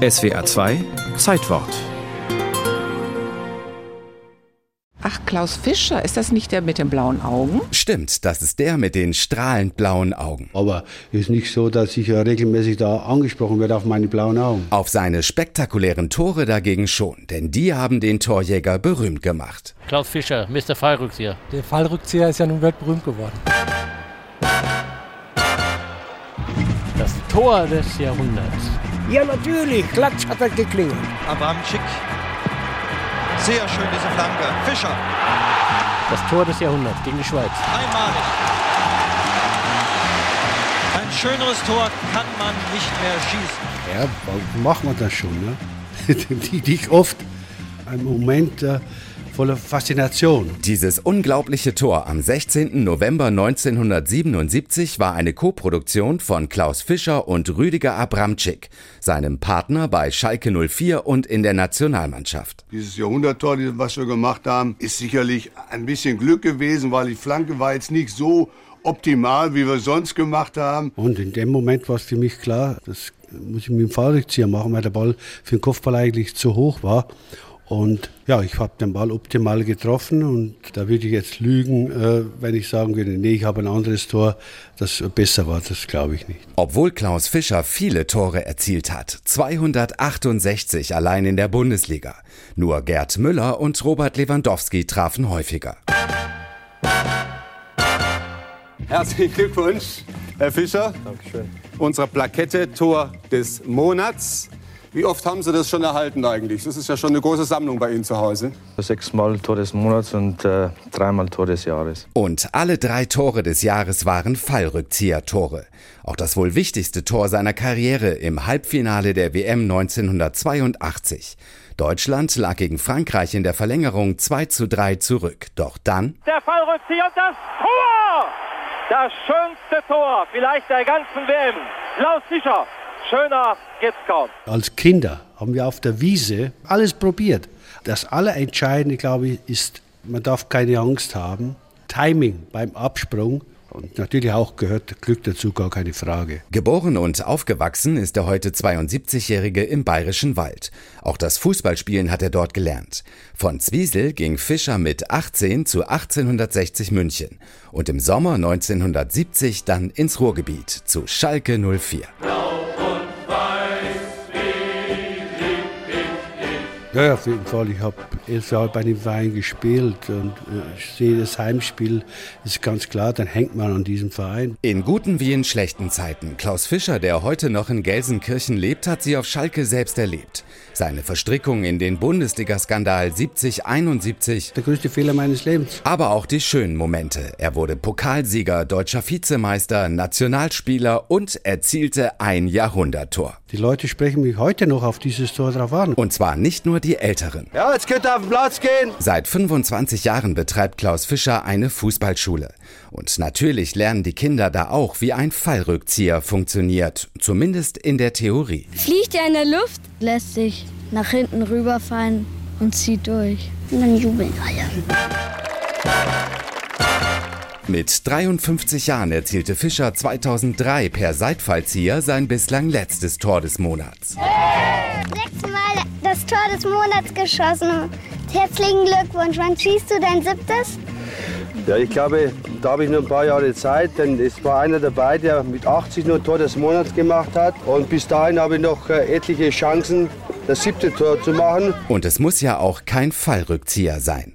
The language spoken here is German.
SWR 2 Zeitwort. Ach, Klaus Fischer, ist das nicht der mit den blauen Augen? Stimmt, das ist der mit den strahlend blauen Augen. Aber es ist nicht so, dass ich ja regelmäßig da angesprochen werde auf meine blauen Augen. Auf seine spektakulären Tore dagegen schon, denn die haben den Torjäger berühmt gemacht. Klaus Fischer, Mr. Fallrückzieher. Der Fallrückzieher ist ja nun weltberühmt geworden. Das Tor des Jahrhunderts. Ja, natürlich. Klatsch hat er geklingelt. Abramczyk. Sehr schön diese Flanke. Fischer. Das Tor des Jahrhunderts gegen die Schweiz. Einmalig. Ein schöneres Tor kann man nicht mehr schießen. Ja, warum machen wir das schon? Ne? die, die ich oft einen Moment äh, voller Faszination. Dieses unglaubliche Tor am 16. November 1977 war eine Koproduktion von Klaus Fischer und Rüdiger Abramczyk, seinem Partner bei Schalke 04 und in der Nationalmannschaft. Dieses Jahrhunderttor, was wir gemacht haben, ist sicherlich ein bisschen Glück gewesen, weil die Flanke war jetzt nicht so optimal, wie wir sonst gemacht haben. Und in dem Moment war es für mich klar, das muss ich mit dem Fallrückzieher machen, weil der Ball für den Kopfball eigentlich zu hoch war. Und ja, ich habe den Ball optimal getroffen und da würde ich jetzt lügen, äh, wenn ich sagen würde, nee, ich habe ein anderes Tor, das besser war, das glaube ich nicht. Obwohl Klaus Fischer viele Tore erzielt hat, 268 allein in der Bundesliga. Nur Gerd Müller und Robert Lewandowski trafen häufiger. Herzlichen Glückwunsch, Herr Fischer. Dankeschön. Unserer Plakette Tor des Monats. Wie oft haben Sie das schon erhalten eigentlich? Das ist ja schon eine große Sammlung bei Ihnen zu Hause. Sechsmal Tor des Monats und äh, dreimal Tor des Jahres. Und alle drei Tore des Jahres waren Fallrückzieher-Tore. Auch das wohl wichtigste Tor seiner Karriere im Halbfinale der WM 1982. Deutschland lag gegen Frankreich in der Verlängerung 2 zu 3 zurück. Doch dann. Der Fallrückzieher und das Tor! Das schönste Tor vielleicht der ganzen WM. Klaus Fischer. Schöner geht's kaum. Als Kinder haben wir auf der Wiese alles probiert. Das Allerentscheidende, glaube ich, ist, man darf keine Angst haben. Timing beim Absprung. Und natürlich auch gehört Glück dazu, gar keine Frage. Geboren und aufgewachsen ist der heute 72-Jährige im Bayerischen Wald. Auch das Fußballspielen hat er dort gelernt. Von Zwiesel ging Fischer mit 18 zu 1860 München und im Sommer 1970 dann ins Ruhrgebiet zu Schalke 04. Ja, auf jeden Fall. Ich habe elf Jahre bei dem Verein gespielt und äh, ich sehe das Heimspiel, ist ganz klar, dann hängt man an diesem Verein. In guten wie in schlechten Zeiten. Klaus Fischer, der heute noch in Gelsenkirchen lebt, hat sie auf Schalke selbst erlebt. Seine Verstrickung in den Bundesliga-Skandal 70-71. Der größte Fehler meines Lebens. Aber auch die schönen Momente. Er wurde Pokalsieger, deutscher Vizemeister, Nationalspieler und erzielte ein Jahrhunderttor. Die Leute sprechen mich heute noch auf dieses Tor drauf an. Und zwar nicht nur die Älteren. Ja, jetzt könnt ihr auf den Platz gehen. Seit 25 Jahren betreibt Klaus Fischer eine Fußballschule. Und natürlich lernen die Kinder da auch, wie ein Fallrückzieher funktioniert. Zumindest in der Theorie. Fliegt er in der Luft, lässt sich nach hinten rüberfallen und zieht durch. Und dann jubeln alle. Mit 53 Jahren erzielte Fischer 2003 per Seitfallzieher sein bislang letztes Tor des Monats. Sechsmal das Tor des Monats geschossen. Herzlichen Glückwunsch. Wann schießt du dein siebtes? Ja, ich glaube, da habe ich noch ein paar Jahre Zeit, denn es war einer dabei, der mit 80 nur Tor des Monats gemacht hat. Und bis dahin habe ich noch äh, etliche Chancen, das siebte Tor zu machen. Und es muss ja auch kein Fallrückzieher sein.